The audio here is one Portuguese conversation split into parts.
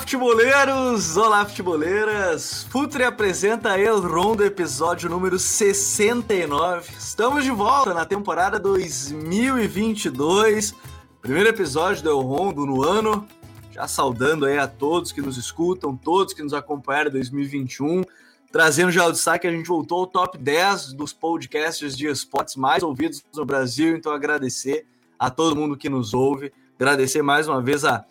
Futeboleiros! Olá, futeboleiras! Futre apresenta El Rondo, episódio número 69. Estamos de volta na temporada 2022. Primeiro episódio do El Rondo no ano. Já saudando aí a todos que nos escutam, todos que nos acompanharam em 2021. Trazendo já o destaque, a gente voltou ao top 10 dos podcasts de esportes mais ouvidos no Brasil. Então, agradecer a todo mundo que nos ouve. Agradecer mais uma vez a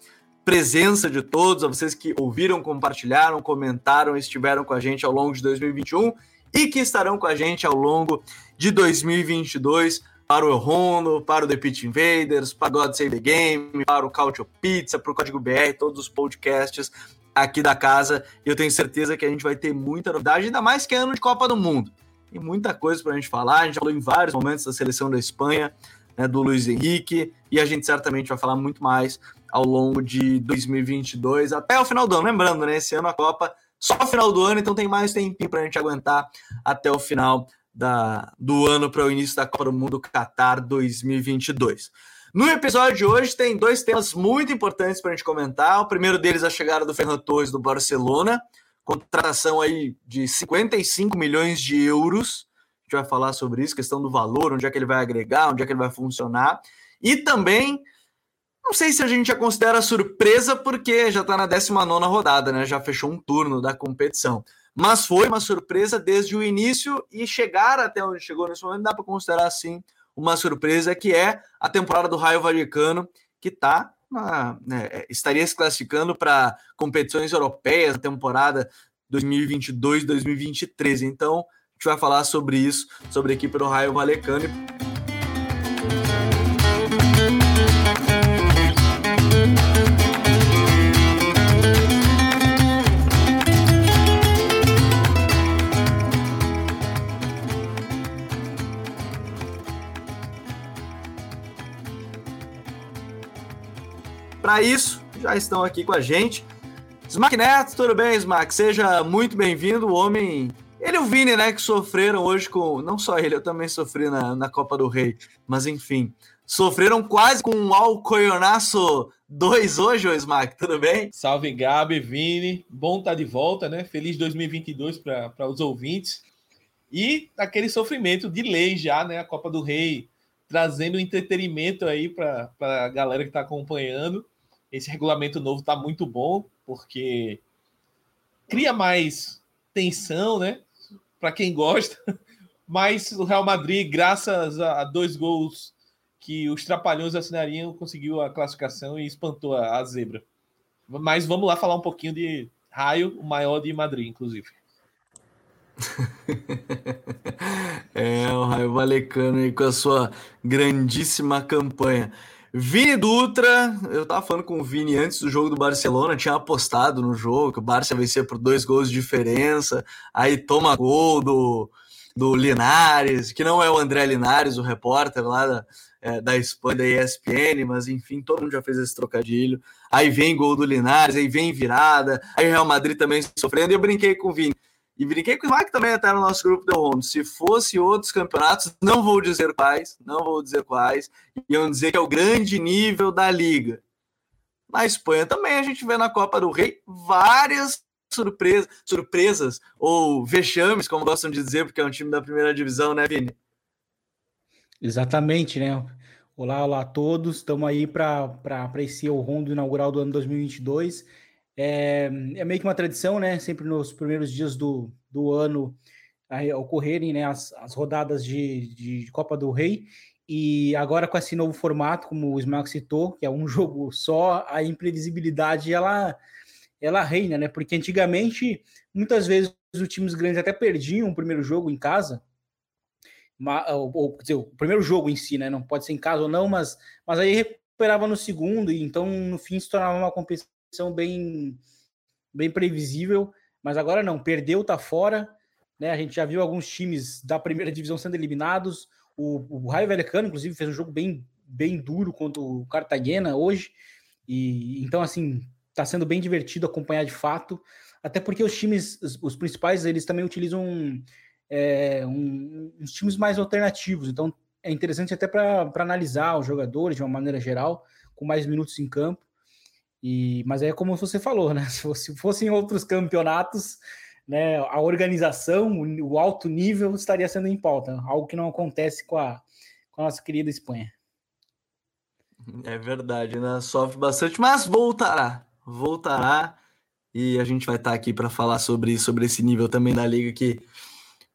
presença de todos, a vocês que ouviram, compartilharam, comentaram, estiveram com a gente ao longo de 2021 e que estarão com a gente ao longo de 2022 para o Rondo, para o The Pitch Invaders, para God Save the Game, para o Cautio Pizza, para o Código BR, todos os podcasts aqui da casa. Eu tenho certeza que a gente vai ter muita novidade, ainda mais que é ano de Copa do Mundo. Tem muita coisa para a gente falar. A gente falou em vários momentos da seleção da Espanha, né, do Luiz Henrique, e a gente certamente vai falar muito mais ao longo de 2022 até o final do ano. Lembrando, né? Esse ano a Copa só no final do ano, então tem mais tempinho para a gente aguentar até o final da, do ano para o início da Copa do Mundo Qatar 2022. No episódio de hoje tem dois temas muito importantes para a gente comentar. O primeiro deles é a chegada do Ferran Torres do Barcelona, contratação aí de 55 milhões de euros. A gente vai falar sobre isso, questão do valor, onde é que ele vai agregar, onde é que ele vai funcionar. E também não sei se a gente já considera surpresa, porque já está na 19 rodada, né? Já fechou um turno da competição. Mas foi uma surpresa desde o início e chegar até onde chegou nesse momento dá para considerar assim uma surpresa, que é a temporada do Raio Vallecano, que está né, é, estaria se classificando para competições europeias na temporada 2022-2023. Então, a gente vai falar sobre isso, sobre a equipe do Raio Vallecano. Para isso, já estão aqui com a gente. Smack Neto, tudo bem, Smack? Seja muito bem-vindo, o homem. Ele e o Vini, né, que sofreram hoje com. Não só ele, eu também sofri na, na Copa do Rei, mas enfim. Sofreram quase com um Alcoionaço 2 hoje, ô Smack, tudo bem? Salve, Gabi, Vini. Bom estar tá de volta, né? Feliz 2022 para os ouvintes. E aquele sofrimento de lei já, né? A Copa do Rei trazendo entretenimento aí para a galera que está acompanhando. Esse regulamento novo está muito bom, porque cria mais tensão, né? Para quem gosta. Mas o Real Madrid, graças a dois gols que os trapalhões assinariam, conseguiu a classificação e espantou a, zebra. Mas vamos lá falar um pouquinho de Raio, o maior de Madrid, inclusive. é, o Raio Valecano aí com a sua grandíssima campanha. Vini Dutra, eu tava falando com o Vini antes do jogo do Barcelona, tinha apostado no jogo que o Barça vencer por dois gols de diferença, aí toma gol do, do Linares, que não é o André Linares, o repórter lá da, é, da Espanha, da ESPN, mas enfim, todo mundo já fez esse trocadilho. Aí vem gol do Linares, aí vem virada, aí o Real Madrid também sofrendo, e eu brinquei com o Vini. E brinquei com o Mike também até no nosso grupo do Rondo. Se fosse outros campeonatos, não vou dizer quais, não vou dizer quais, iam dizer que é o grande nível da liga. Na Espanha também a gente vê na Copa do Rei várias surpresas, ou vexames, como gostam de dizer, porque é um time da primeira divisão, né, Vini? Exatamente, né? Olá, olá a todos. Estamos aí para esse Rondo inaugural do ano 2022. É, é meio que uma tradição, né? Sempre nos primeiros dias do, do ano ocorrerem né, as, as rodadas de, de Copa do Rei. E agora com esse novo formato, como o Smack citou, que é um jogo só, a imprevisibilidade ela, ela reina, né? Porque antigamente, muitas vezes, os times grandes até perdiam o primeiro jogo em casa, ou, ou dizer, o primeiro jogo em si, né? Não pode ser em casa ou não, mas, mas aí recuperava no segundo, e então no fim se tornava uma competição são bem, bem previsível, mas agora não, perdeu, tá fora, né? A gente já viu alguns times da primeira divisão sendo eliminados. O, o Raio Vallecano, inclusive, fez um jogo bem, bem duro contra o Cartagena hoje. E então, assim, tá sendo bem divertido acompanhar de fato. Até porque os times, os, os principais, eles também utilizam é, um, uns times mais alternativos. Então, é interessante até para analisar os jogadores de uma maneira geral, com mais minutos em campo. E, mas é como você falou, né? Se fosse, fossem outros campeonatos, né, a organização, o alto nível estaria sendo em pauta, algo que não acontece com a, com a nossa querida Espanha. É verdade, né? Sofre bastante, mas voltará. Voltará. E a gente vai estar aqui para falar sobre, sobre esse nível também da liga que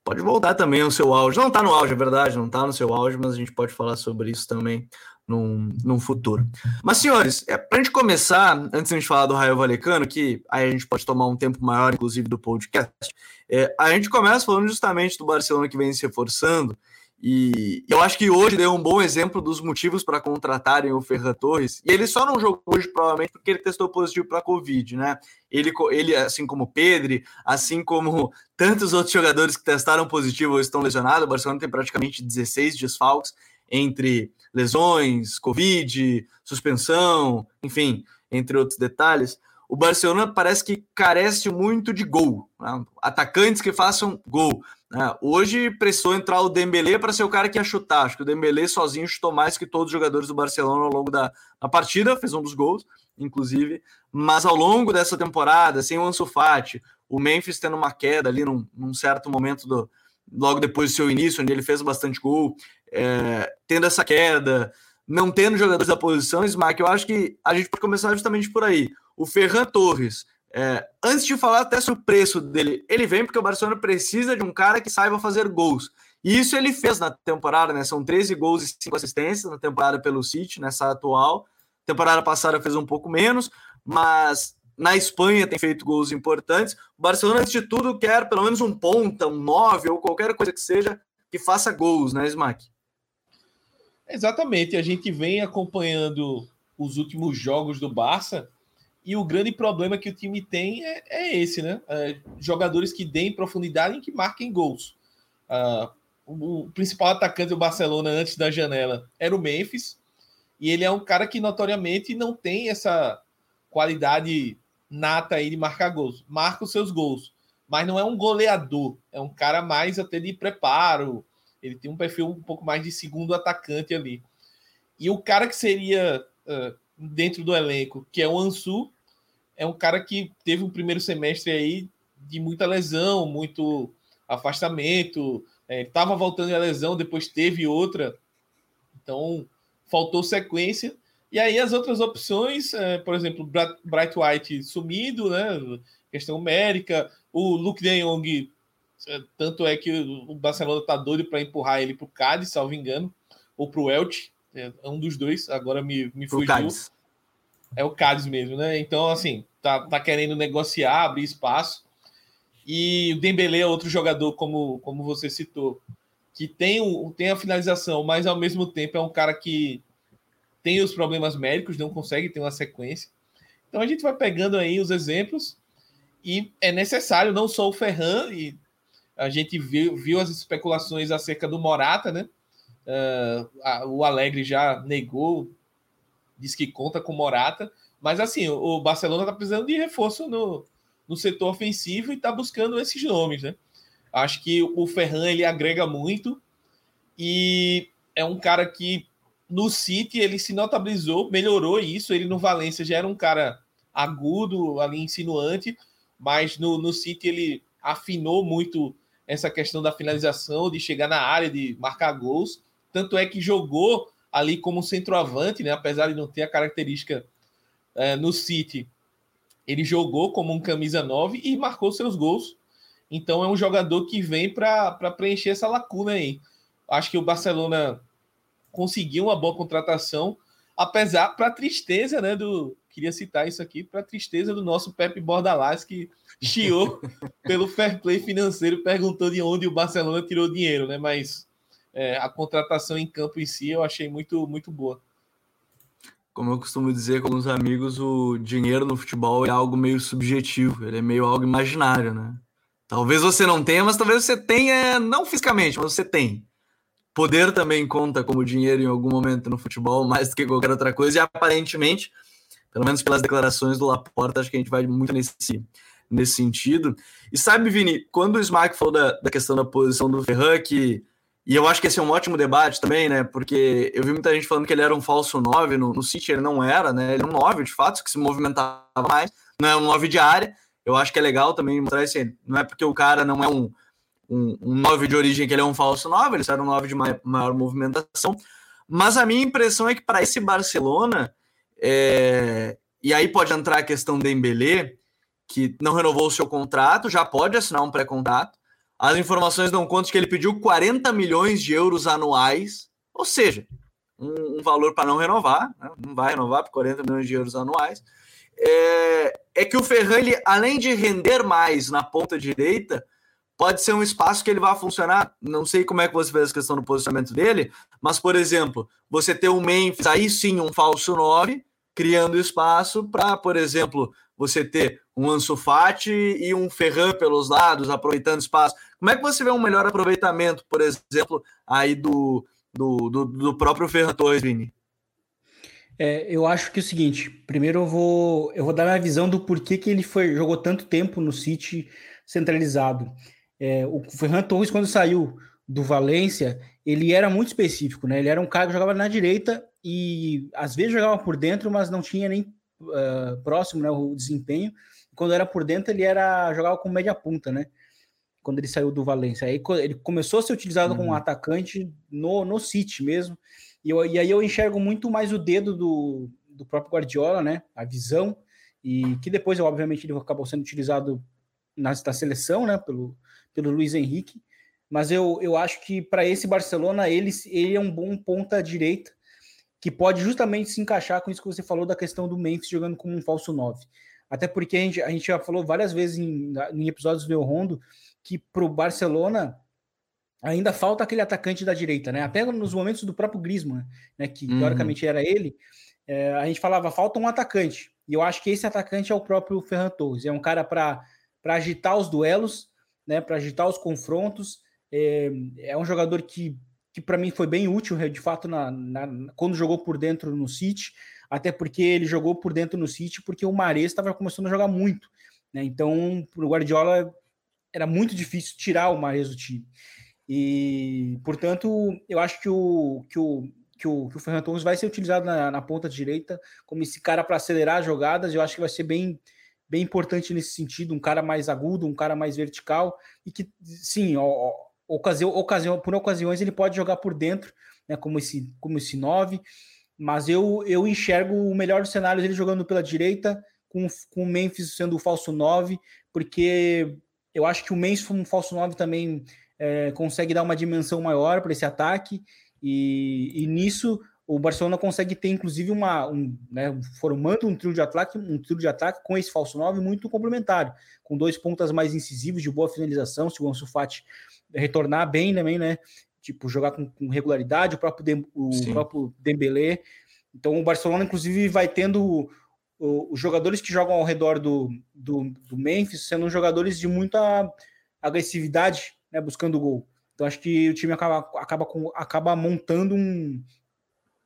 pode voltar também ao seu auge. Não está no auge, é verdade, não está no seu auge, mas a gente pode falar sobre isso também num, num futuro. Mas, senhores, é, para a gente começar, antes de a gente falar do Raio Valecano, que aí a gente pode tomar um tempo maior, inclusive, do podcast, é, a gente começa falando justamente do Barcelona que vem se reforçando. E eu acho que hoje deu um bom exemplo dos motivos para contratarem o Ferran Torres. E ele só não jogou hoje, provavelmente, porque ele testou positivo para a Covid, né? Ele, ele, assim como o Pedro, assim como tantos outros jogadores que testaram positivo ou estão lesionados, o Barcelona tem praticamente 16 desfalques entre lesões, Covid, suspensão, enfim, entre outros detalhes. O Barcelona parece que carece muito de gol, né? atacantes que façam gol. Né? Hoje precisou entrar o Dembélé para ser o cara que ia chutar. Acho que o Dembélé sozinho chutou mais que todos os jogadores do Barcelona ao longo da, da partida, fez um dos gols, inclusive. Mas ao longo dessa temporada, sem o Ansu Fati, o Memphis tendo uma queda ali num, num certo momento do, logo depois do seu início, onde ele fez bastante gol, é, tendo essa queda, não tendo jogadores da posição, Smack, eu acho que a gente pode começar justamente por aí. O Ferran Torres, é, antes de falar até sobre o preço dele, ele vem porque o Barcelona precisa de um cara que saiba fazer gols. E isso ele fez na temporada, né? São 13 gols e 5 assistências na temporada pelo City, nessa atual. Temporada passada fez um pouco menos, mas na Espanha tem feito gols importantes. O Barcelona, antes de tudo, quer pelo menos um ponta, um 9 ou qualquer coisa que seja que faça gols, né, Smack? Exatamente. A gente vem acompanhando os últimos jogos do Barça e o grande problema que o time tem é, é esse, né? É, jogadores que deem profundidade e que marquem gols. Uh, o, o, principal atacante do Barcelona antes da janela era o Memphis, e ele é um cara que notoriamente não tem essa qualidade nata aí de marcar gols. Marca os seus gols, mas não é um goleador, é um cara mais até de preparo. Ele tem um perfil um pouco mais de segundo atacante ali. E o cara que seria uh, dentro do elenco, que é o Ansu, é um cara que teve um primeiro semestre aí de muita lesão, muito afastamento. Estava é, voltando a lesão, depois teve outra. Então, faltou sequência. E aí as outras opções, é, por exemplo, Bright White sumido, né? Questão médica, o Luke De Jong, é, tanto é que o Barcelona tá doido para empurrar ele para o Cádiz, salvo engano, ou para o Elche, é um dos dois, agora me, me fugiu. Cádiz. É o Cádiz mesmo, né? Então, assim, tá, tá querendo negociar, abrir espaço. E o Dembélé é outro jogador, como, como você citou, que tem, um, tem a finalização, mas ao mesmo tempo é um cara que tem os problemas médicos, não consegue ter uma sequência. Então a gente vai pegando aí os exemplos e é necessário não só o Ferran, e a gente viu, viu as especulações acerca do Morata, né? Uh, a, o Alegre já negou, diz que conta com Morata, mas assim, o Barcelona está precisando de reforço no, no setor ofensivo e está buscando esses nomes, né? Acho que o Ferran ele agrega muito e é um cara que no City ele se notabilizou, melhorou isso. Ele no Valência já era um cara agudo, ali insinuante, mas no, no City ele afinou muito essa questão da finalização, de chegar na área, de marcar gols. Tanto é que jogou ali como centroavante, né? apesar de não ter a característica é, no City. Ele jogou como um camisa 9 e marcou seus gols. Então é um jogador que vem para preencher essa lacuna aí. Acho que o Barcelona conseguiu uma boa contratação, apesar para tristeza, né, do queria citar isso aqui, para tristeza do nosso Pepe Bordalás que chiou pelo fair play financeiro, perguntou de onde o Barcelona tirou dinheiro, né? Mas é, a contratação em campo em si eu achei muito muito boa. Como eu costumo dizer com os amigos, o dinheiro no futebol é algo meio subjetivo, ele é meio algo imaginário, né? Talvez você não tenha, mas talvez você tenha, não fisicamente, mas você tem poder também conta como dinheiro em algum momento no futebol, mais do que qualquer outra coisa, e aparentemente, pelo menos pelas declarações do Laporta, acho que a gente vai muito nesse, nesse sentido. E sabe, Vini, quando o Smack falou da, da questão da posição do Ferran, que e eu acho que esse é um ótimo debate também, né? Porque eu vi muita gente falando que ele era um falso 9 no, no City, ele não era, né? Ele é um 9, de fato, que se movimentava mais, não é um 9 de área. Eu acho que é legal também mostrar esse. Não é porque o cara não é um, um, um 9 de origem que ele é um falso 9, ele era um 9 de maior, maior movimentação. Mas a minha impressão é que para esse Barcelona, é... e aí pode entrar a questão do Embelé, que não renovou o seu contrato, já pode assinar um pré-contrato as informações dão conta que ele pediu 40 milhões de euros anuais, ou seja, um, um valor para não renovar, né? não vai renovar por 40 milhões de euros anuais. É, é que o Ferran, ele, além de render mais na ponta direita, pode ser um espaço que ele vai funcionar. Não sei como é que você fez a questão do posicionamento dele, mas, por exemplo, você ter um Memphis, aí sim, um falso 9, criando espaço para, por exemplo, você ter um Ansu Fati e um Ferran pelos lados, aproveitando espaço. Como é que você vê um melhor aproveitamento, por exemplo, aí do, do, do, do próprio Ferran Torres, Vini? É, eu acho que é o seguinte, primeiro eu vou, eu vou dar minha visão do porquê que ele foi, jogou tanto tempo no City centralizado. É, o Ferran Torres, quando saiu do Valência, ele era muito específico, né? Ele era um cara que jogava na direita e às vezes jogava por dentro, mas não tinha nem uh, próximo né, o desempenho. Quando era por dentro, ele era jogava com média punta, né? Quando ele saiu do Valência. Aí ele começou a ser utilizado uhum. como atacante no, no City mesmo. E, eu, e aí eu enxergo muito mais o dedo do, do próprio Guardiola, né? A visão. E que depois, obviamente, ele acabou sendo utilizado na, na seleção, né? Pelo, pelo Luiz Henrique. Mas eu, eu acho que para esse Barcelona, ele, ele é um bom ponta direita que pode justamente se encaixar com isso que você falou da questão do Memphis jogando como um falso 9. Até porque a gente, a gente já falou várias vezes em, em episódios do Rondo que para o Barcelona ainda falta aquele atacante da direita, né? Até nos momentos do próprio Griezmann, né? Que uhum. teoricamente era ele, é, a gente falava falta um atacante. E eu acho que esse atacante é o próprio Ferran Torres. É um cara para agitar os duelos, né? Para agitar os confrontos. É, é um jogador que que para mim foi bem útil, de fato, na, na, quando jogou por dentro no City, até porque ele jogou por dentro no City porque o Mares estava começando a jogar muito. Né? Então, o Guardiola era muito difícil tirar o Mares do time. E, portanto, eu acho que o, que o, que o, que o Ferran Torres vai ser utilizado na, na ponta direita como esse cara para acelerar as jogadas. Eu acho que vai ser bem, bem importante nesse sentido, um cara mais agudo, um cara mais vertical e que, sim, ó, ocasião, ocasião, por ocasiões ele pode jogar por dentro, né, como esse como esse 9, mas eu, eu enxergo o melhor dos cenários ele jogando pela direita, com, com o Memphis sendo o falso 9, porque eu acho que o Memphis, como falso 9, também é, consegue dar uma dimensão maior para esse ataque, e, e, nisso o Barcelona consegue ter, inclusive, uma, um, né, formando um trio de ataque, um trio de ataque com esse falso 9 muito complementar, com dois pontas mais incisivos de boa finalização, se o Ansu Fati retornar bem também, né? Tipo, jogar com, com regularidade, o próprio, Dem, o próprio Dembélé. Então, o Barcelona, inclusive, vai tendo os jogadores que jogam ao redor do, do, do, Memphis sendo jogadores de muita agressividade, né, buscando gol. Então, acho que o time acaba, acaba, com, acaba montando um,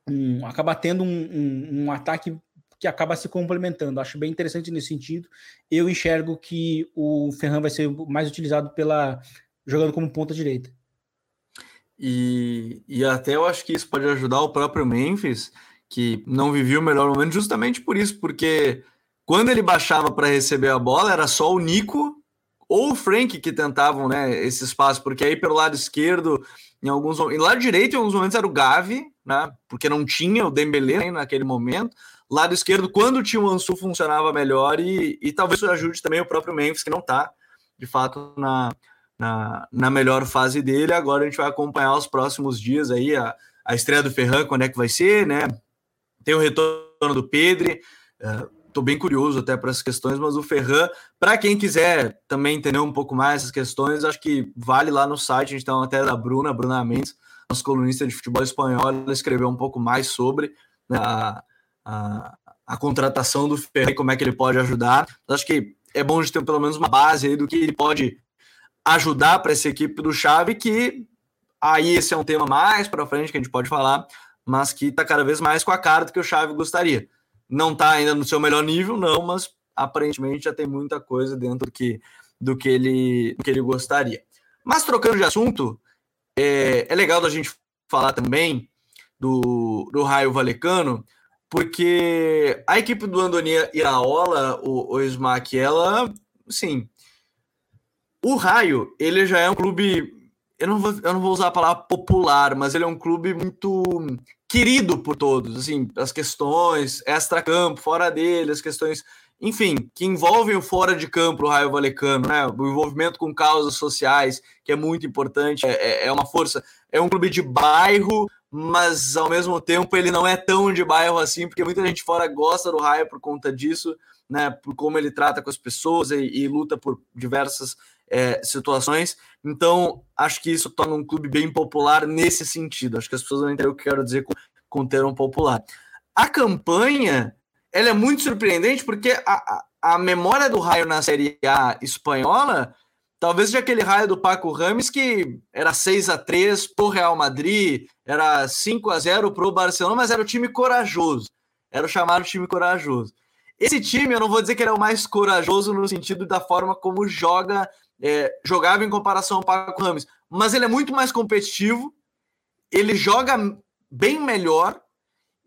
um acaba tendo um, um, um ataque que acaba se complementando. Acho bem interessante nesse sentido. Eu enxergo que o Ferran vai ser mais utilizado pela jogando como ponta direita. E, e até eu acho que isso pode ajudar o próprio Memphis, que não vivia o melhor momento, justamente por isso, porque quando ele baixava para receber a bola, era só o Nico ou o Frank que tentavam né, esse espaço, porque aí pelo lado esquerdo, em alguns e lado direito, em alguns momentos era o Gavi, né, porque não tinha o Dembélé naquele momento. Lado esquerdo, quando tinha o Ansu, funcionava melhor e, e talvez ajude também o próprio Memphis, que não está de fato na, na, na melhor fase dele. Agora a gente vai acompanhar os próximos dias aí a, a estreia do Ferran, quando é que vai ser, né? Tem o retorno do Pedro. Estou é, bem curioso até para essas questões, mas o Ferran, para quem quiser também entender um pouco mais essas questões, acho que vale lá no site. A gente tem uma matéria da Bruna, Bruna Mendes, nossa colunista de futebol espanhol, escreveu um pouco mais sobre né, a, a, a, contratação do Ferran e como é que ele pode ajudar. Acho que é bom de ter pelo menos uma base aí do que ele pode ajudar para essa equipe do Chave, que aí esse é um tema mais para frente que a gente pode falar, mas que está cada vez mais com a cara do que o Chave gostaria. Não está ainda no seu melhor nível, não, mas aparentemente já tem muita coisa dentro do que, do que, ele, do que ele gostaria. Mas trocando de assunto, é, é legal da gente falar também do, do Raio Valecano, porque a equipe do Andoni Iraola, o, o Smack, ela, sim, o Raio, ele já é um clube, eu não, vou, eu não vou usar a palavra popular, mas ele é um clube muito querido por todos, assim, as questões extra-campo, fora dele, as questões, enfim, que envolvem o fora de campo, o Raio Valecano, né? O envolvimento com causas sociais, que é muito importante, é, é, é uma força, é um clube de bairro, mas ao mesmo tempo ele não é tão de bairro assim, porque muita gente fora gosta do Raio por conta disso, né? Por como ele trata com as pessoas e, e luta por diversas é, situações. Então, acho que isso torna um clube bem popular nesse sentido. Acho que as pessoas vão entender o que eu quero dizer com, com termo popular. A campanha ela é muito surpreendente porque a, a, a memória do Raio na Série A espanhola talvez de aquele raio do Paco Rames que era 6 a 3 pro Real Madrid, era 5 a 0 pro Barcelona, mas era o time corajoso. Era o chamado time corajoso. Esse time, eu não vou dizer que ele é o mais corajoso no sentido da forma como joga é, jogava em comparação ao Paco Rames, mas ele é muito mais competitivo, ele joga bem melhor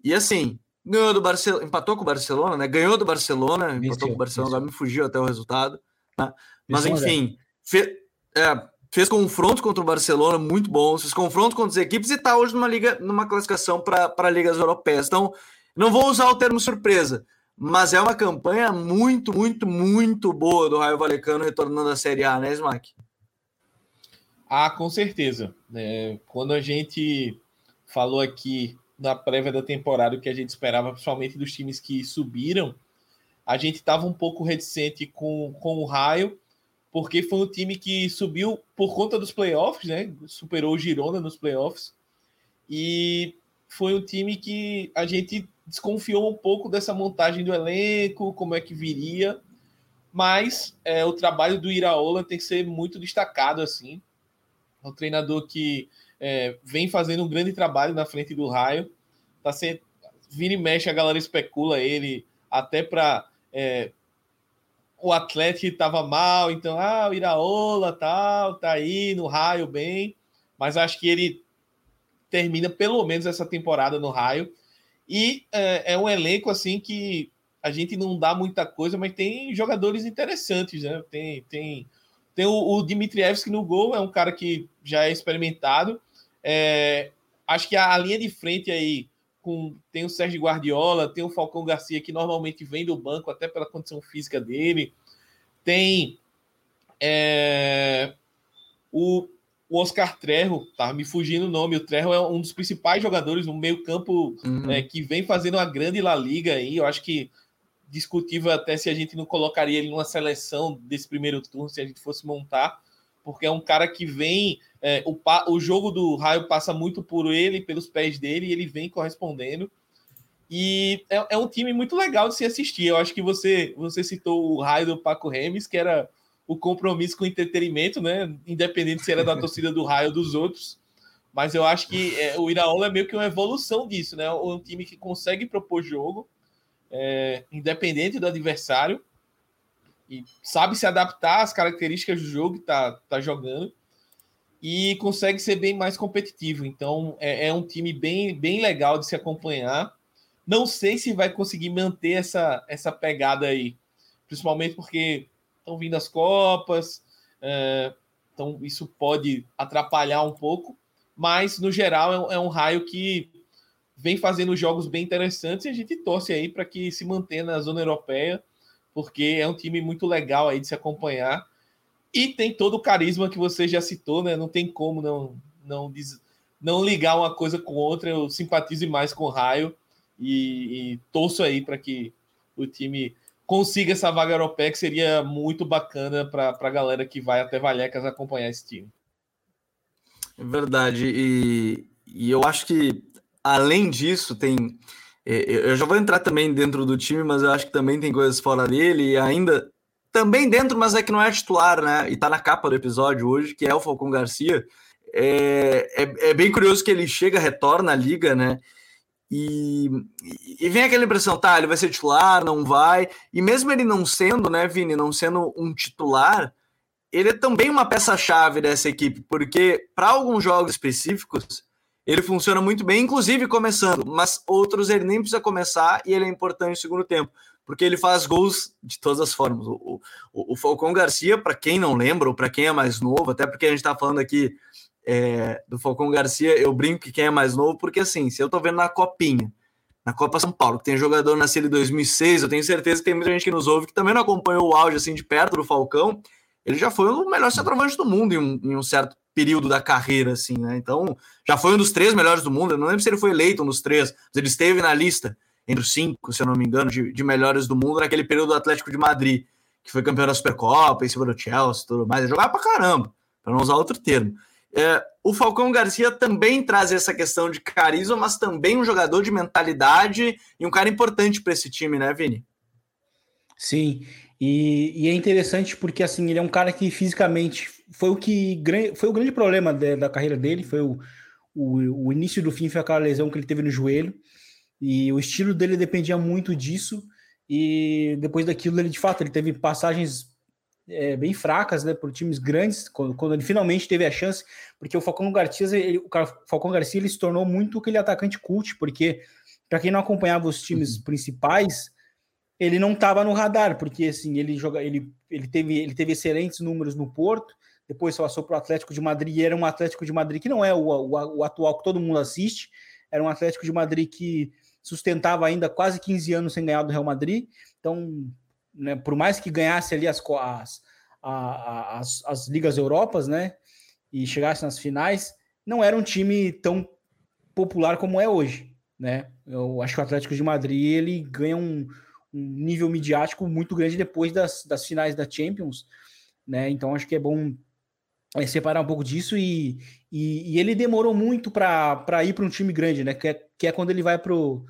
e assim, ganhou do Barcelona, empatou com o Barcelona, né? Ganhou do Barcelona, empatou com o Barcelona, agora me fugiu até o resultado, né? Mas enfim, fez, é, fez confrontos contra o Barcelona muito bons, fez confrontos contra as equipes e está hoje numa liga, numa classificação para ligas europeias. Então, não vou usar o termo surpresa, mas é uma campanha muito, muito, muito boa do Raio Valecano retornando à Série A, né, Smack? Ah, com certeza. É, quando a gente falou aqui na prévia da temporada o que a gente esperava, principalmente dos times que subiram, a gente estava um pouco reticente com, com o Raio, porque foi um time que subiu por conta dos playoffs, né? Superou o Girona nos playoffs. E foi um time que a gente desconfiou um pouco dessa montagem do elenco, como é que viria, mas é, o trabalho do Iraola tem que ser muito destacado assim. É um treinador que é, vem fazendo um grande trabalho na frente do Raio, tá sendo vira e mexe a galera especula ele até para é, o Atlético estava mal, então ah, o Iraola tal, tá aí no Raio bem, mas acho que ele termina pelo menos essa temporada no Raio e é, é, um elenco assim que a gente não dá muita coisa, mas tem jogadores interessantes, né? Tem, tem, tem o, o Dimitrievski no gol, é um cara que já é experimentado. É, acho que a, a, linha de frente aí com, tem o Sérgio Guardiola, tem o Falcão Garcia, que normalmente vem do banco, até pela condição física dele. Tem é, o o Oscar Trejo, tá me fugindo o nome, o Trejo é um dos principais jogadores no meio campo uhum. é, que vem fazendo uma grande La Liga aí, eu acho que discutível até se a gente não colocaria ele numa seleção desse primeiro turno, se a gente fosse montar, porque é um cara que vem, é, o, o jogo do Raio passa muito por ele, pelos pés dele, e ele vem correspondendo, e é, é um time muito legal de se assistir, eu acho que você, você citou o Raio do Paco Remes, que era o compromisso com o entretenimento, né? Independente se era da torcida do raio ou dos outros. Mas eu acho que é, o Iraola é meio que uma evolução disso, né? Um time que consegue propor jogo, é, independente do adversário, e sabe se adaptar às características do jogo que tá, tá jogando, e consegue ser bem mais competitivo. Então é, é um time bem, bem legal de se acompanhar. Não sei se vai conseguir manter essa, essa pegada aí, principalmente porque estão vindo as Copas, é, então isso pode atrapalhar um pouco, mas no geral é, é, um raio que vem fazendo jogos bem interessantes e a gente torce aí para que se mantenha na zona europeia, porque é um time muito legal aí de se acompanhar e tem todo o carisma que você já citou, né? Não tem como não não não ligar uma coisa com outra. Eu simpatizo mais com o Raio e, e torço aí para que o time consiga essa vaga europeia, que seria muito bacana para a galera que vai até Vallecas acompanhar esse time. É verdade. E, e eu acho que, além disso, tem. É, eu já vou entrar também dentro do time, mas eu acho que também tem coisas fora dele, e ainda. Também dentro, mas é que não é titular, né? E tá na capa do episódio hoje, que é o Falcão Garcia. É, é, é bem curioso que ele chega, retorna à liga, né? E, e vem aquela impressão, tá, ele vai ser titular, não vai. E mesmo ele não sendo, né, Vini, não sendo um titular, ele é também uma peça-chave dessa equipe, porque para alguns jogos específicos ele funciona muito bem, inclusive começando, mas outros ele nem precisa começar e ele é importante no segundo tempo, porque ele faz gols de todas as formas. O, o, o Falcão Garcia, para quem não lembra, ou para quem é mais novo, até porque a gente está falando aqui é, do Falcão Garcia, eu brinco que quem é mais novo, porque assim, se eu estou vendo na Copinha, na Copa São Paulo, que tem jogador nascido em 2006, eu tenho certeza que tem muita gente que nos ouve que também não acompanhou o auge assim de perto do Falcão. Ele já foi o melhor centroavante do mundo em um, em um certo período da carreira, assim, né? Então, já foi um dos três melhores do mundo. Eu não lembro se ele foi eleito um dos três, mas ele esteve na lista entre os cinco, se eu não me engano, de, de melhores do mundo naquele período do Atlético de Madrid, que foi campeão da Supercopa, em cima do Chelsea tudo mais. Ele jogava pra caramba, para não usar outro termo. É, o Falcão Garcia também traz essa questão de carisma, mas também um jogador de mentalidade e um cara importante para esse time, né, Vini? Sim, e, e, é interessante porque assim ele é um cara que fisicamente foi o que foi o grande problema de, da carreira dele, foi o, o, o, início do fim foi aquela lesão que ele teve no joelho e o estilo dele dependia muito disso e depois daquilo ele de fato ele teve passagens é, bem fracas, né, por times grandes, quando, quando, ele finalmente teve a chance, porque o Falcão Garcia, ele, o Falcão Garcia ele se tornou muito aquele atacante cult, porque para quem não acompanhava os times uhum. principais, ele não estava no radar, porque assim, ele joga, ele, ele teve ele teve excelentes números no Porto, depois passou para o Atlético de Madrid, e era um Atlético de Madrid que não é o, o, o atual que todo mundo assiste, era um Atlético de Madrid que sustentava ainda quase 15 anos sem ganhar do Real Madrid. Então, né, por mais que ganhasse ali as, as, as, as ligas Europas, né, e chegasse nas finais, não era um time tão popular como é hoje, né? Eu acho que o Atlético de Madrid ele ganha um, um nível midiático muito grande depois das, das finais da Champions, né? Então acho que é bom é, separar um pouco disso e, e, e ele demorou muito para ir para um time grande, né? Que é, que é quando ele vai para o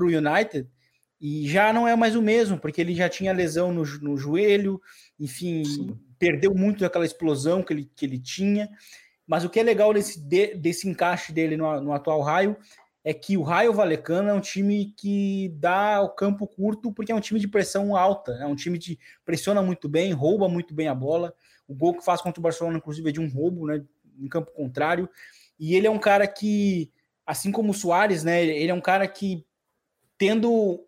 United e já não é mais o mesmo, porque ele já tinha lesão no, no joelho, enfim, Sim. perdeu muito daquela explosão que ele, que ele tinha. Mas o que é legal desse, de, desse encaixe dele no, no atual raio é que o Raio Valecano é um time que dá o campo curto porque é um time de pressão alta, é um time que pressiona muito bem, rouba muito bem a bola. O gol que faz contra o Barcelona, inclusive, é de um roubo, né, em campo contrário. E ele é um cara que, assim como o Soares, né, ele é um cara que tendo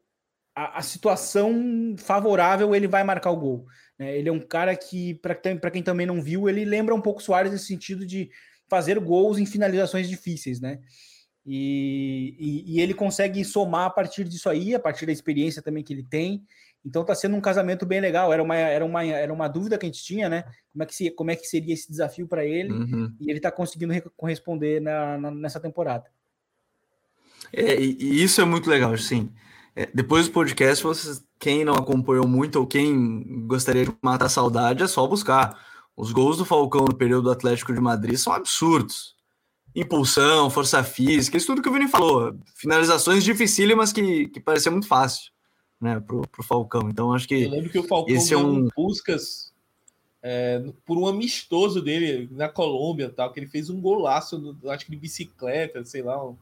a, a situação favorável, ele vai marcar o gol. Né? Ele é um cara que, para quem também não viu, ele lembra um pouco o Soares nesse sentido de fazer gols em finalizações difíceis, né? E, e, e, ele consegue somar a partir disso aí, a partir da experiência também que ele tem. Então está sendo um casamento bem legal. Era uma, era, uma, era uma dúvida que a gente tinha, né? Como é que, se, como é que seria esse desafio para ele? Uhum. E ele está conseguindo corresponder na, na, nessa temporada. É, e, isso é muito legal, sim. É, depois do podcast, vocês, quem não acompanhou muito ou quem gostaria de matar saudade, é só buscar. Os gols do Falcão no período do Atlético de Madrid são absurdos. Impulsão, força física, isso tudo que o Vini falou. Finalizações dificílimas que, que parecia muito fácil né, pro, pro Falcão. Então acho que. Eu lembro que o Falcão esse é um Puscas é, por um amistoso dele na Colômbia, tal, que ele fez um golaço, acho que de bicicleta, sei lá, um,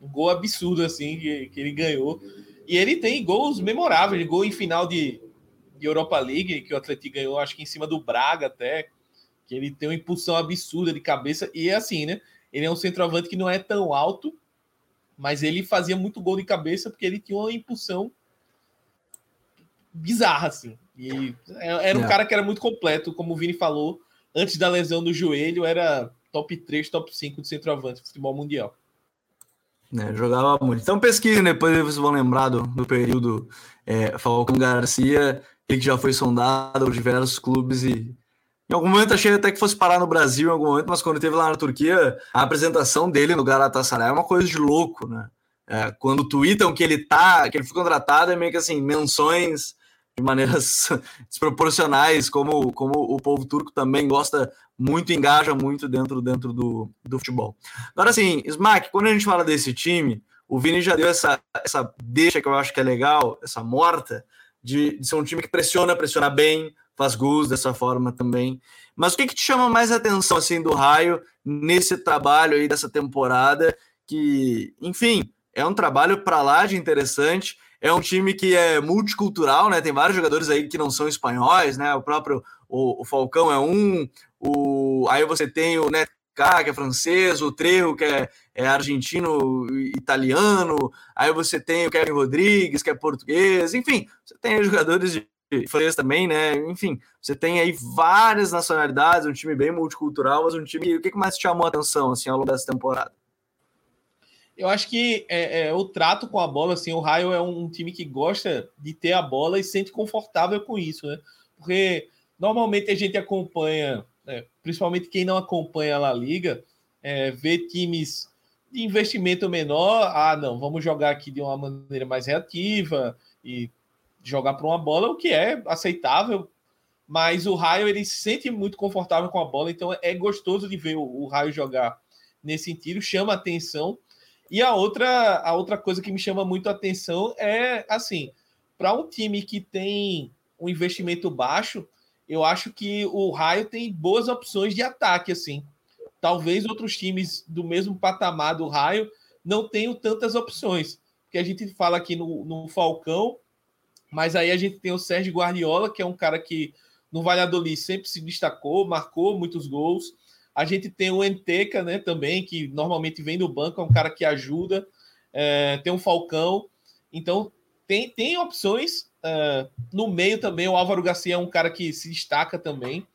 um gol absurdo assim que, que ele ganhou. E ele tem gols memoráveis, gol em final de, de Europa League, que o Atlético ganhou, acho que em cima do Braga até, que ele tem uma impulsão absurda de cabeça, e é assim, né? Ele é um centroavante que não é tão alto, mas ele fazia muito gol de cabeça porque ele tinha uma impulsão bizarra, assim. E era um é. cara que era muito completo, como o Vini falou, antes da lesão do joelho, era top 3, top 5 de centroavante do futebol mundial. É, jogava muito. Então pesquisem, depois vocês vão lembrar do, do período é, Falcão Garcia, que já foi sondado por diversos clubes e em algum momento achei até que fosse parar no Brasil em algum momento, mas quando teve lá na Turquia, a apresentação dele no Galatasaray é uma coisa de louco, né? É, quando tweetam que ele tá, que ele foi contratado, é meio que assim, menções de maneiras desproporcionais, como, como o povo turco também gosta muito, engaja muito dentro, dentro do, do futebol. Agora, assim, Smack, quando a gente fala desse time, o Vini já deu essa, essa deixa que eu acho que é legal, essa morta, de, de ser um time que pressiona, pressiona bem, faz gols dessa forma também. Mas o que, que te chama mais atenção assim do Raio nesse trabalho aí dessa temporada? Que, enfim, é um trabalho para lá de interessante é um time que é multicultural, né? Tem vários jogadores aí que não são espanhóis, né? O próprio o, o Falcão é um, o, aí você tem o Neto que é francês, o Trejo, que é, é argentino italiano, aí você tem o Kevin Rodrigues, que é português, enfim, você tem jogadores de francês também, né? Enfim, você tem aí várias nacionalidades, um time bem multicultural, mas um time. O que mais te chamou a atenção assim, ao longo dessa temporada? Eu acho que é, é, o trato com a bola, assim, o Raio é um time que gosta de ter a bola e se sente confortável com isso, né? Porque normalmente a gente acompanha é, principalmente quem não acompanha a La Liga, é, vê times de investimento menor. Ah, não, vamos jogar aqui de uma maneira mais reativa e jogar para uma bola, o que é aceitável. Mas o Raio ele se sente muito confortável com a bola, então é gostoso de ver o, o Raio jogar nesse sentido, chama atenção. E a outra, a outra coisa que me chama muito a atenção é assim, para um time que tem um investimento baixo, eu acho que o Raio tem boas opções de ataque, assim. Talvez outros times do mesmo patamar do Raio não tenham tantas opções. Porque a gente fala aqui no, no Falcão, mas aí a gente tem o Sérgio Guardiola, que é um cara que no Valladolid sempre se destacou, marcou muitos gols. A gente tem o Enteca, né, também, que normalmente vem do banco, é um cara que ajuda. É, tem o Falcão. Então, tem, tem opções Uh, no meio também, o Álvaro Garcia é um cara que se destaca também.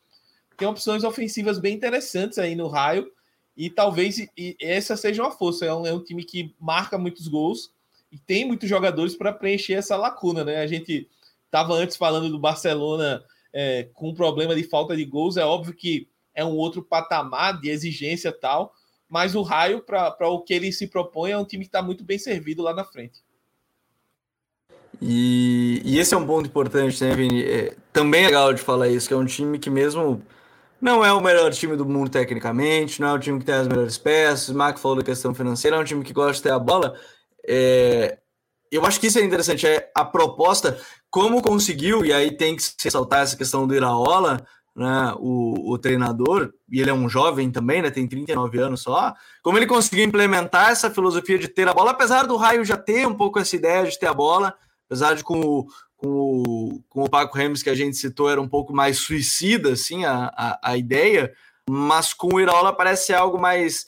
Tem opções ofensivas bem interessantes aí no raio. E talvez e essa seja uma força. É um, é um, time que marca muitos gols e tem muitos jogadores para preencher essa lacuna. Né? A gente estava antes falando do Barcelona é, com problema de falta de gols. É óbvio que é um outro patamar de exigência tal. Mas o raio, para o que ele se propõe, é um time que está muito bem servido lá na frente. E, e, esse é um ponto importante, né, Vini? É, também é legal de falar isso, que é um time que mesmo não é o melhor time do mundo tecnicamente, não é o time que tem as melhores peças, o Marco falou da questão financeira, é um time que gosta de ter a bola. É, eu acho que isso é interessante, é a proposta, como conseguiu, e aí tem que ressaltar essa questão do Iraola, né, o, o treinador, e ele é um jovem também, né, tem 39 anos só, como ele conseguiu implementar essa filosofia de ter a bola, apesar do Raio já ter um pouco essa ideia de ter a bola, apesar de com o, com o, com o Paco Remes que a gente citou era um pouco mais suicida, assim, a, a, a ideia, mas com o Iraola parece algo mais,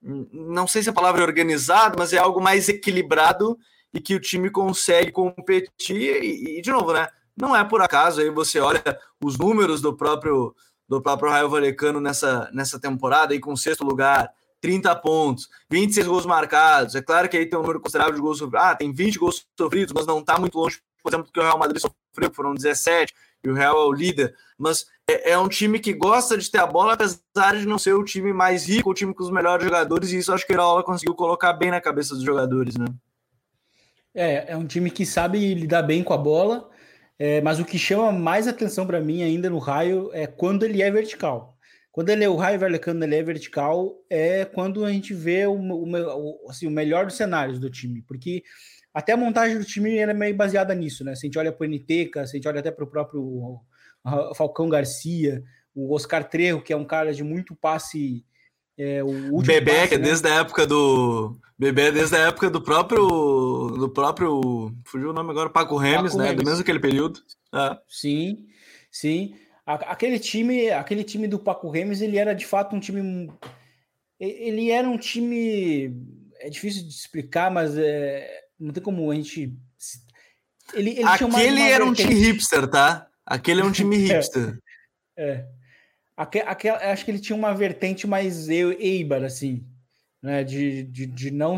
não sei se a palavra é organizado, mas é algo mais equilibrado e que o time consegue competir e, e de novo, né, não é por acaso, aí você olha os números do próprio do próprio Raio Valecano nessa, nessa temporada, aí com sexto lugar, 30 pontos, 26 gols marcados. É claro que aí tem um número considerável de gols sofridos. Ah, tem 20 gols sofridos, mas não está muito longe, por exemplo, do que o Real Madrid sofreu, foram 17, e o Real é o líder. Mas é, é, um time que gosta de ter a bola, apesar de não ser o time mais rico, o time com os melhores jogadores, e isso acho que o Iraola conseguiu colocar bem na cabeça dos jogadores, né? É, é um time que sabe lidar bem com a bola, é, mas o que chama mais atenção para mim ainda no raio é quando ele é vertical. Quando ele é o raio verlecano, ele é vertical, é quando a gente vê o, o, assim, o melhor dos cenários do time, porque até a montagem do time era meio baseada nisso, né? Se a gente olha para o NTK, se a gente olha até para o próprio Falcão Garcia, o Oscar Trejo, que é um cara de muito passe. É, Bebê, é né? desde a época do. Bebê, desde a época do próprio. Do próprio. Fugiu o nome agora, Paco Remes, Paco né? Remes. Do mesmo aquele período. É. Sim, sim. Aquele time, aquele time do Paco Remes, ele era de fato um time. Ele era um time. É difícil de explicar, mas é, não tem como a gente. Ele, ele Aquele uma, uma era um time hipster, tá? Aquele é um time hipster. é. é. Aquele, acho que ele tinha uma vertente mais Eibar, assim, né? De, de, de não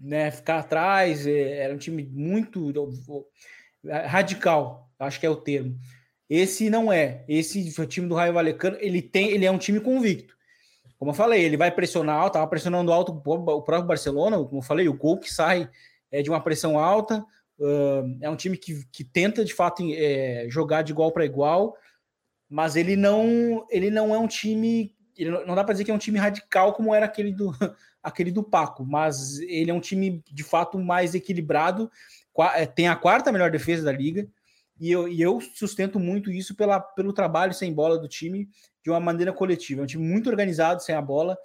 né, ficar atrás. É, era um time muito radical, acho que é o termo. Esse não é. Esse o time do Raio Valecano, ele tem, ele é um time convicto. Como eu falei, ele vai pressionar alto, estava pressionando alto o próprio Barcelona, como eu falei, o gol que sai é de uma pressão alta. É um time que, que tenta de fato é, jogar de igual para igual, mas ele não, ele não é um time. não dá para dizer que é um time radical como era aquele do, aquele do Paco, mas ele é um time de fato mais equilibrado. É, tem a quarta melhor defesa da liga. E eu, e eu sustento muito isso pela, pelo trabalho sem bola do time de uma maneira coletiva. É um time muito organizado sem a bola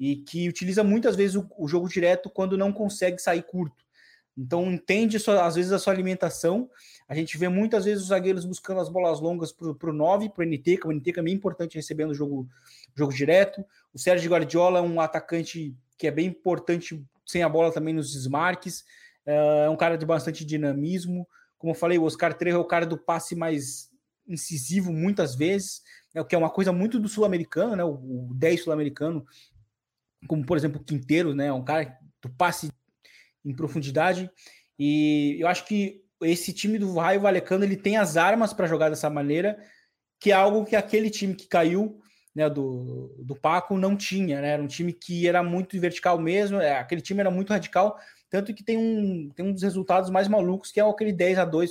e que utiliza muitas vezes o, o jogo direto quando não consegue sair curto. Então entende sua, às vezes a sua alimentação. A gente vê muitas vezes os zagueiros buscando as bolas longas para o 9, para o NT, que o NT é bem importante recebendo o jogo, jogo direto. O Sérgio Guardiola é um atacante que é bem importante sem a bola também nos desmarques. É, é um cara de bastante dinamismo. Como eu falei, o Oscar Trejo é o cara do passe mais incisivo muitas vezes, é o que é uma coisa muito do sul-americano, né? O, o 10 sul-americano, como por exemplo o Quinteiro, né? Um cara do passe em profundidade. E eu acho que esse time do Raio Valecano ele tem as armas para jogar dessa maneira, que é algo que aquele time que caiu né, do, do Paco não tinha, né? Era um time que era muito vertical mesmo, é, aquele time era muito radical, tanto que tem um, tem um dos resultados mais malucos, que é aquele 10 a 2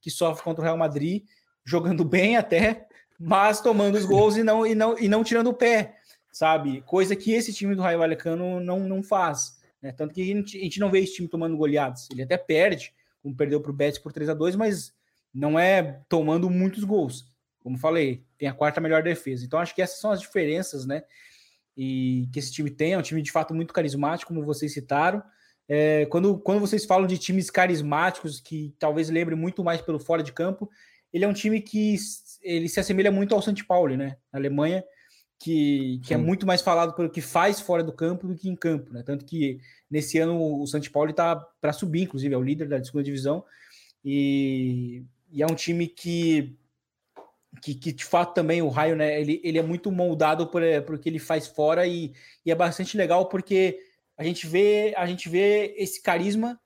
que sofre contra o Real Madrid, jogando bem até, mas tomando os gols e não, e não, e não tirando o pé, sabe? Coisa que esse time do Raio Valecano não, não faz. Né? Tanto que a gente, a gente não vê esse time tomando goleadas. Ele até perde, como perdeu para o Betis por 3 a 2 mas não é tomando muitos gols. Como falei, tem a quarta melhor defesa. Então acho que essas são as diferenças, né? E que esse time tem, é um time de fato muito carismático, como vocês citaram. É, quando, quando vocês falam de times carismáticos, que talvez lembre muito mais pelo fora de campo, ele é um time que ele se assemelha muito ao St. Paulo, né? Na Alemanha, que, que é muito mais falado pelo que faz fora do campo do que em campo, né? Tanto que nesse ano o St. Paulo está para subir, inclusive, é o líder da segunda divisão. E, e é um time que que, que, de fato também o Raio, né, ele, ele é muito moldado por, eh, por que ele faz fora e, e, é bastante legal porque a gente vê a gente vê esse carisma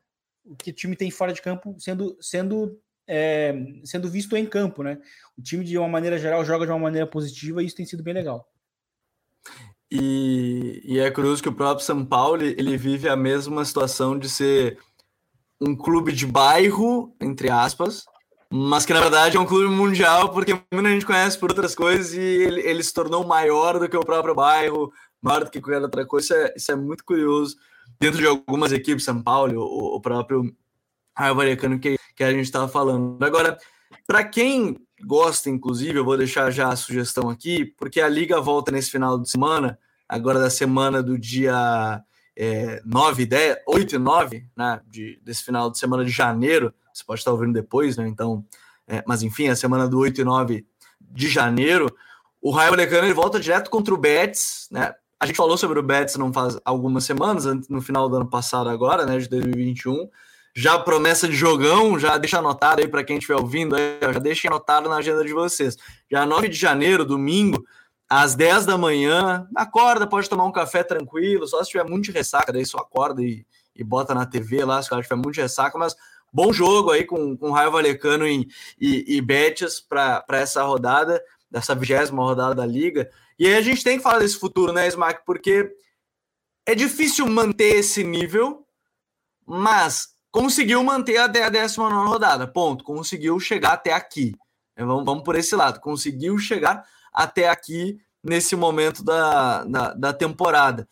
que o time tem fora de campo sendo sendo é, sendo visto em campo, né? O time de uma maneira geral joga de uma maneira positiva e isso tem sido bem legal. E, e é curioso que o próprio São Paulo ele vive a mesma situação de ser um clube de bairro, entre aspas, mas que na verdade é um clube mundial, porque muita gente conhece por outras coisas e ele, ele se tornou maior do que o próprio bairro, maior do que qualquer outra coisa. Isso é, isso é muito curioso. Dentro de algumas equipes, São Paulo, o, o próprio Raio Vallecano que, que a gente estava falando. Agora, para quem gosta, inclusive, eu vou deixar já a sugestão aqui, porque a Liga volta nesse final de semana, agora da semana do dia é, 9 e 10, 8 e 9, né, de, desse final de semana de janeiro, você pode estar ouvindo depois, né? Então, é, mas enfim, a semana do 8 e 9 de janeiro, o Raio Vallecano ele volta direto contra o Betis, né? A gente falou sobre o Betis não faz algumas semanas, no final do ano passado agora, né, de 2021. Já promessa de jogão, já deixa anotado aí para quem estiver ouvindo, já deixa anotado na agenda de vocês. Já 9 de janeiro, domingo, às 10 da manhã, acorda, pode tomar um café tranquilo, só se tiver muito de ressaca, daí só acorda e, e bota na TV lá, se tiver muito de ressaca, mas bom jogo aí com, com Raio Valecano e, e, e Betis para essa rodada, dessa vigésima rodada da Liga. E aí a gente tem que falar desse futuro, né, Smack? Porque é difícil manter esse nível, mas conseguiu manter até a 19 rodada, ponto. Conseguiu chegar até aqui. É, vamos, vamos por esse lado. Conseguiu chegar até aqui nesse momento da, da, da temporada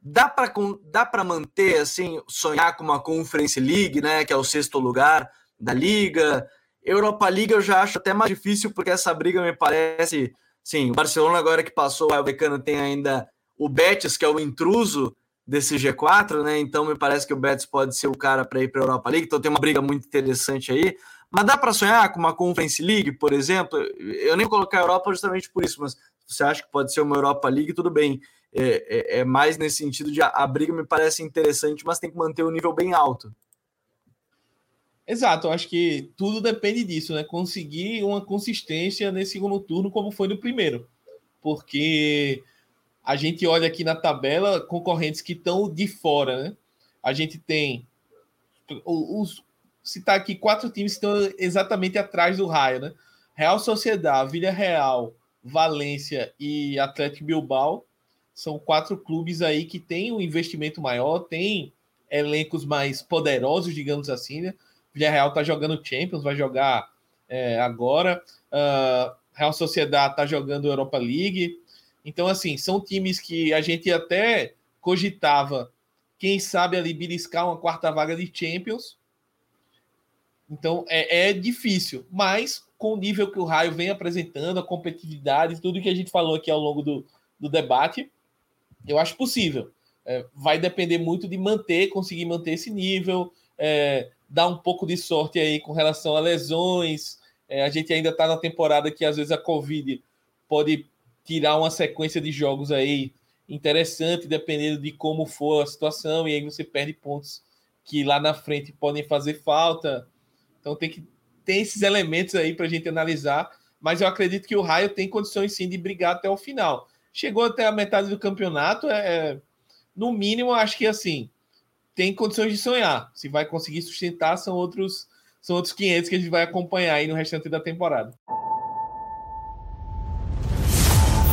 dá para dá para manter assim sonhar com uma Conference League, né, que é o sexto lugar da liga. Europa League eu já acho até mais difícil porque essa briga me parece, sim, o Barcelona agora que passou o Vallecano tem ainda o Betis que é o intruso desse G4, né? Então me parece que o Betis pode ser o cara para ir para a Europa League. Então tem uma briga muito interessante aí. Mas dá para sonhar com uma Conference League, por exemplo? Eu nem colocar a Europa justamente por isso, mas você acha que pode ser uma Europa League, tudo bem é, é, é mais nesse sentido de a, a, briga me parece interessante, mas tem que manter o nível bem alto. Exato, eu acho que tudo depende disso, né? Conseguir uma consistência nesse segundo turno, como foi no primeiro. Porque a gente olha aqui na tabela concorrentes que estão de fora, né? A gente tem os citar aqui quatro times que estão exatamente atrás do raio, né? Real Sociedade, Vila Real, Valência e Atlético Bilbao são quatro clubes aí que têm um investimento maior, têm elencos mais poderosos, digamos assim, né? Villarreal tá jogando Champions, vai jogar é, agora. Uh, Real Sociedade tá jogando Europa League. Então, assim, são times que a gente até cogitava, quem sabe ali beliscar uma quarta vaga de Champions. Então, é, é difícil, mas com o nível que o Raio vem apresentando, a competitividade, tudo que a gente falou aqui ao longo do, do debate, eu acho possível. É, vai depender muito de manter, conseguir manter esse nível, é, dar um pouco de sorte aí com relação a lesões. É, a gente ainda está na temporada que às vezes a Covid pode tirar uma sequência de jogos aí interessante, dependendo de como for a situação, e aí você perde pontos que lá na frente podem fazer falta. Então tem que ter esses elementos aí para a gente analisar. Mas eu acredito que o Raio tem condições sim de brigar até o final. Chegou até a metade do campeonato, é, é no mínimo, acho que assim, tem condições de sonhar. Se vai conseguir sustentar, são outros, são outros 500 que a gente vai acompanhar aí no restante da temporada.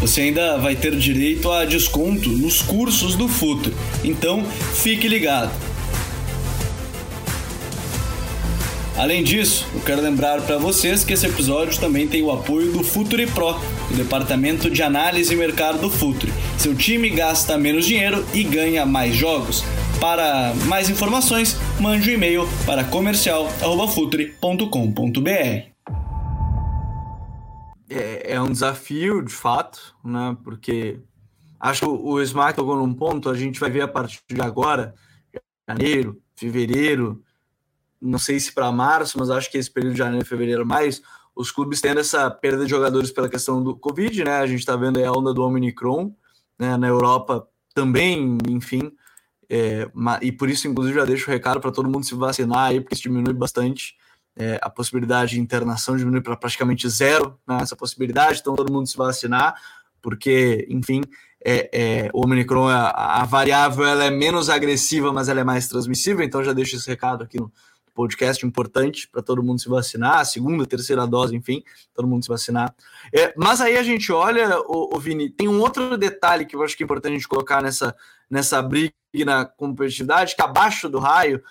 Você ainda vai ter direito a desconto nos cursos do Futuri. Então, fique ligado. Além disso, eu quero lembrar para vocês que esse episódio também tem o apoio do Futuri Pro, o departamento de análise e mercado do Futuri. Seu time gasta menos dinheiro e ganha mais jogos. Para mais informações, mande um e-mail para comercial@futuri.com.br. É, é um desafio, de fato, né? Porque acho que o Smack tocou num ponto, a gente vai ver a partir de agora, janeiro, fevereiro, não sei se para março, mas acho que esse período de janeiro e fevereiro mais, os clubes tendo essa perda de jogadores pela questão do Covid, né? A gente está vendo a onda do Omicron, né? Na Europa também, enfim. É, e por isso, inclusive, já deixo o recado para todo mundo se vacinar aí, porque isso diminui bastante é, a possibilidade de internação, diminui para praticamente zero né, essa possibilidade, então todo mundo se vacinar, porque, enfim, é, é, o Omicron, a, a, variável ela é menos agressiva, mas ela é mais transmissível, então já deixo esse recado aqui no, podcast importante para todo mundo se vacinar, segunda, terceira dose, enfim, todo mundo se vacinar. É, mas aí a gente olha, o, o, Vini, tem um outro detalhe que eu acho que é importante a gente colocar nessa, nessa briga na competitividade, que abaixo do raio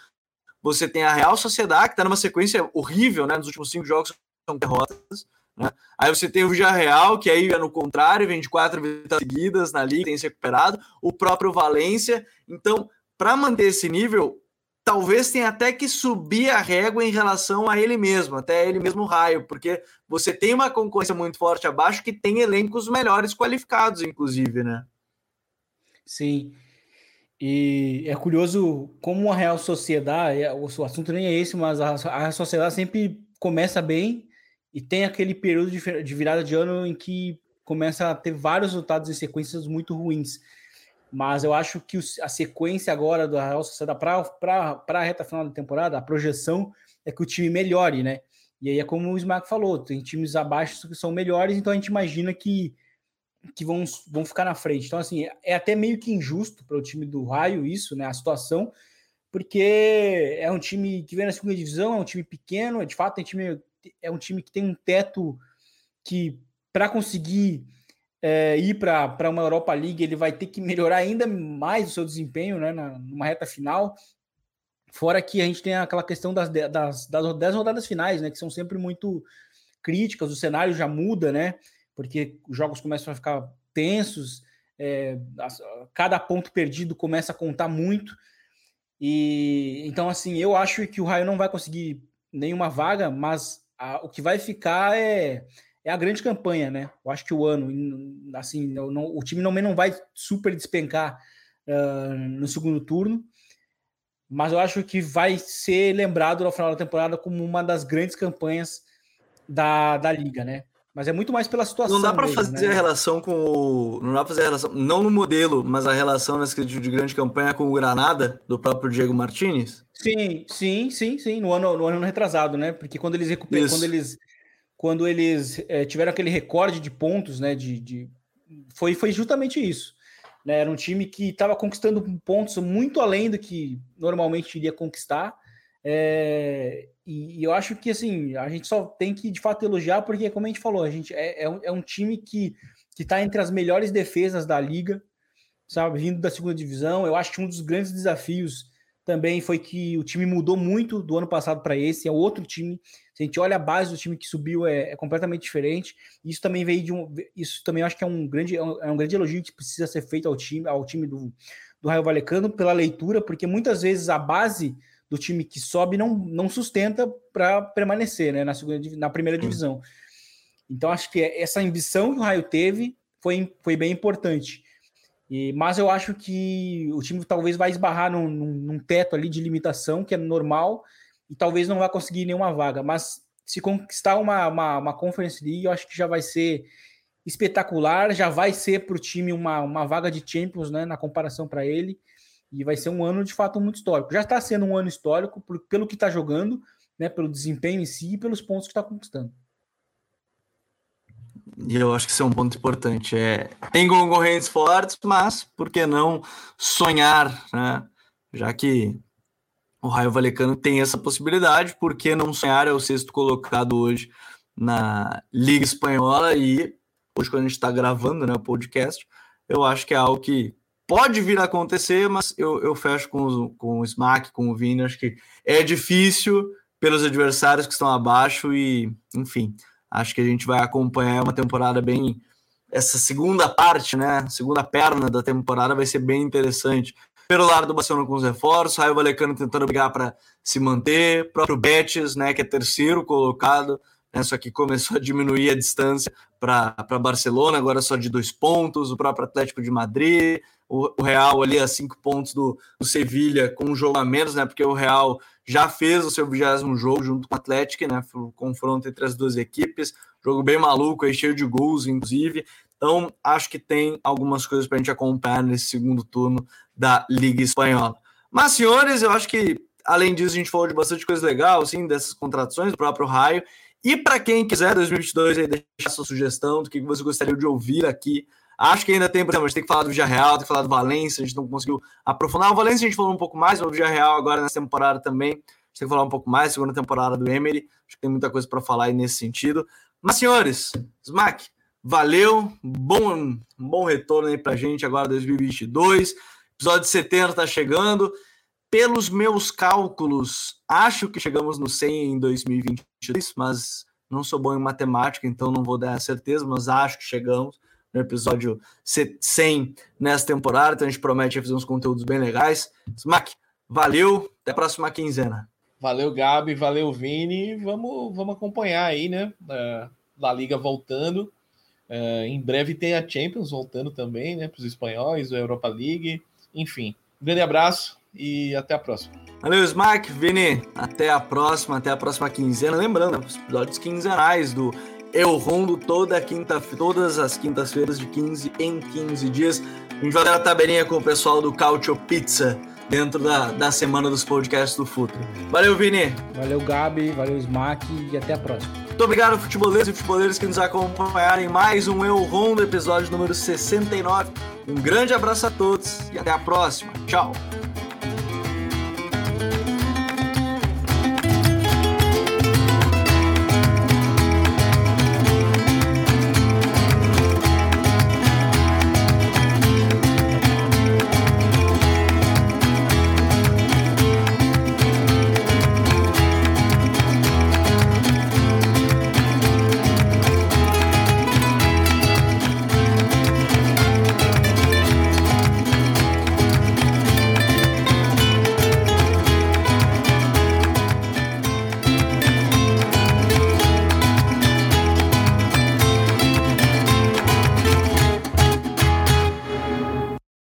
você tem a Real Sociedade, que está numa sequência horrível, né? Nos últimos cinco jogos são derrotas. Né? Aí você tem o Villarreal, que aí é no contrário, vem de quatro vitórias seguidas na liga, tem se recuperado, o próprio Valência. Então, para manter esse nível, talvez tenha até que subir a régua em relação a ele mesmo, até ele mesmo raio, porque você tem uma concorrência muito forte abaixo que tem elencos melhores qualificados, inclusive, né? Sim. E é curioso como a Real Sociedade, é, o assunto nem é esse, mas a, Real Sociedade sempre começa bem e tem aquele período de virada de ano em que começa a ter vários resultados em sequências muito ruins. Mas eu acho que a sequência agora do Real Sociedade para a reta final da temporada, a projeção é que o time melhore, né? E aí é como o Smack falou, tem times abaixo que são melhores, então a gente imagina que, que vão, vão ficar na frente. Então, assim, é até meio que injusto para o time do Raio isso, né? A situação, porque é um time que vem na segunda divisão, é um time pequeno, de fato, é um time, é um time que tem um teto que, para conseguir é, ir para uma Europa League, ele vai ter que melhorar ainda mais o seu desempenho né, na, numa reta final. Fora que a gente tem aquela questão das, das, das 10 rodadas finais, né? Que são sempre muito críticas, o cenário já muda, né? Porque os jogos começam a ficar tensos, é, cada ponto perdido começa a contar muito. E então, assim, eu acho que o Raio não vai conseguir nenhuma vaga, mas a, o que vai ficar é é a grande campanha, né? Eu acho que o ano, assim, não, o time não, não vai super despencar uh, no segundo turno, mas eu acho que vai ser lembrado no final da temporada como uma das grandes campanhas da, da liga, né? Mas é muito mais pela situação. Não dá para fazer né? a relação com o. Não dá para fazer a relação, não no modelo, mas a relação nesse de grande campanha com o Granada, do próprio Diego Martinez? Sim, sim, sim, sim, no ano, no ano retrasado, né? Porque quando eles recuperam, quando eles quando eles é, tiveram aquele recorde de pontos, né? De, de, foi, foi justamente isso. Né, era um time que estava conquistando pontos muito além do que normalmente iria conquistar. É, e, eu acho que assim a gente só tem que de fato elogiar, porque, como a gente falou, a gente é, é, um, é um time que está entre as melhores defesas da liga, sabe? Vindo da segunda divisão. Eu acho que um dos grandes desafios também foi que o time mudou muito do ano passado para esse, é outro time. Se a gente olha a base do time que subiu, é, é, completamente diferente. Isso também veio de um. Isso também acho que é um grande, é um, é um grande elogio que precisa ser feito ao time, ao time do, do Raio Valecano pela leitura, porque muitas vezes a base do time que sobe não, não sustenta para permanecer né, na, segunda, na primeira divisão. Então, acho que essa ambição que o Raio teve foi, foi bem importante. E, mas eu acho que o time talvez vai esbarrar num, num, num, teto ali de limitação, que é normal, e talvez não vai conseguir nenhuma vaga. Mas se conquistar uma, uma, uma Conference League, eu acho que já vai ser espetacular, já vai ser para o time uma, uma vaga de Champions, né, na comparação para ele, e vai ser um ano de fato muito histórico. Já está sendo um ano histórico por, pelo que está jogando, né, pelo desempenho em si e pelos pontos que está conquistando. E eu acho que isso é um ponto importante. É, tem concorrentes fortes, mas por que não sonhar, né? Já que o Raio Valecano tem essa possibilidade, por que não sonhar? É o sexto colocado hoje na Liga Espanhola e hoje, quando a gente está gravando né, o podcast, eu acho que é algo que pode vir a acontecer, mas eu, eu fecho com, o, com o Smack, com o Vini, acho que é difícil pelos adversários que estão abaixo e, enfim, Acho que a gente vai acompanhar uma temporada bem. Essa segunda parte, né? Segunda perna da temporada vai ser bem interessante. Pelo lado do Barcelona com os reforços, Raio Valecano tentando brigar para se manter, próprio Betis, né, que é terceiro colocado, né, só que começou a diminuir a distância para Barcelona, agora só de dois pontos, o próprio Atlético de Madrid, o, Real ali a cinco pontos do, do Sevilha, com um jogo a menos, né, porque o Real já fez o seu vigésimo jogo junto com o Atlético, né? Foi confronto entre as duas equipes, jogo bem maluco, aí cheio de gols, inclusive. Então, acho que tem algumas coisas para a gente acompanhar nesse segundo turno da Liga Espanhola. Mas, senhores, eu acho que, além disso, a gente falou de bastante coisa legal, assim, dessas contratações do próprio Raio. E para quem quiser, 2022, aí, deixar sua sugestão do que você gostaria de ouvir aqui Acho que ainda tem, por a gente tem que falar do Villarreal, tem que falar do Valência, a gente não conseguiu aprofundar. O Valência a gente falou um pouco mais, o Villarreal agora nessa temporada também. A gente tem que falar um pouco mais, segunda temporada do Emery. Acho que tem muita coisa para falar aí nesse sentido. Mas, senhores, Smack, valeu, bom, bom retorno aí pra gente agora 2022. Episódio 70 tá chegando. Pelos meus cálculos, acho que chegamos no 100 em 2022, mas não sou bom em matemática, então não vou dar a certeza, mas acho que chegamos no episódio 100 nessa temporada. Então a gente promete fazer uns conteúdos bem legais. Smack, valeu, até a próxima quinzena. Valeu, Gabi, valeu, Vini. Vamos, vamos acompanhar aí, né? Uh, La Liga voltando. Uh, em breve tem a Champions voltando também, né? Para os espanhóis, a Europa League. Enfim, um grande abraço e até a próxima. Valeu, Smack, Vini. Até a próxima, até a próxima quinzena. Lembrando, os episódios quinzenais do eu rondo toda quinta, todas as quintas-feiras de 15 em 15 dias. A gente vai dar a tabelinha com o pessoal do Cautio Pizza dentro da, da semana dos podcasts do Futuro. Valeu, Vini. Valeu, Gabi. Valeu, Smack. E até a próxima. Muito obrigado, futeboleiros e futeboleiros que nos acompanharam em mais um Eu Rondo, episódio número 69. Um grande abraço a todos e até a próxima. Tchau.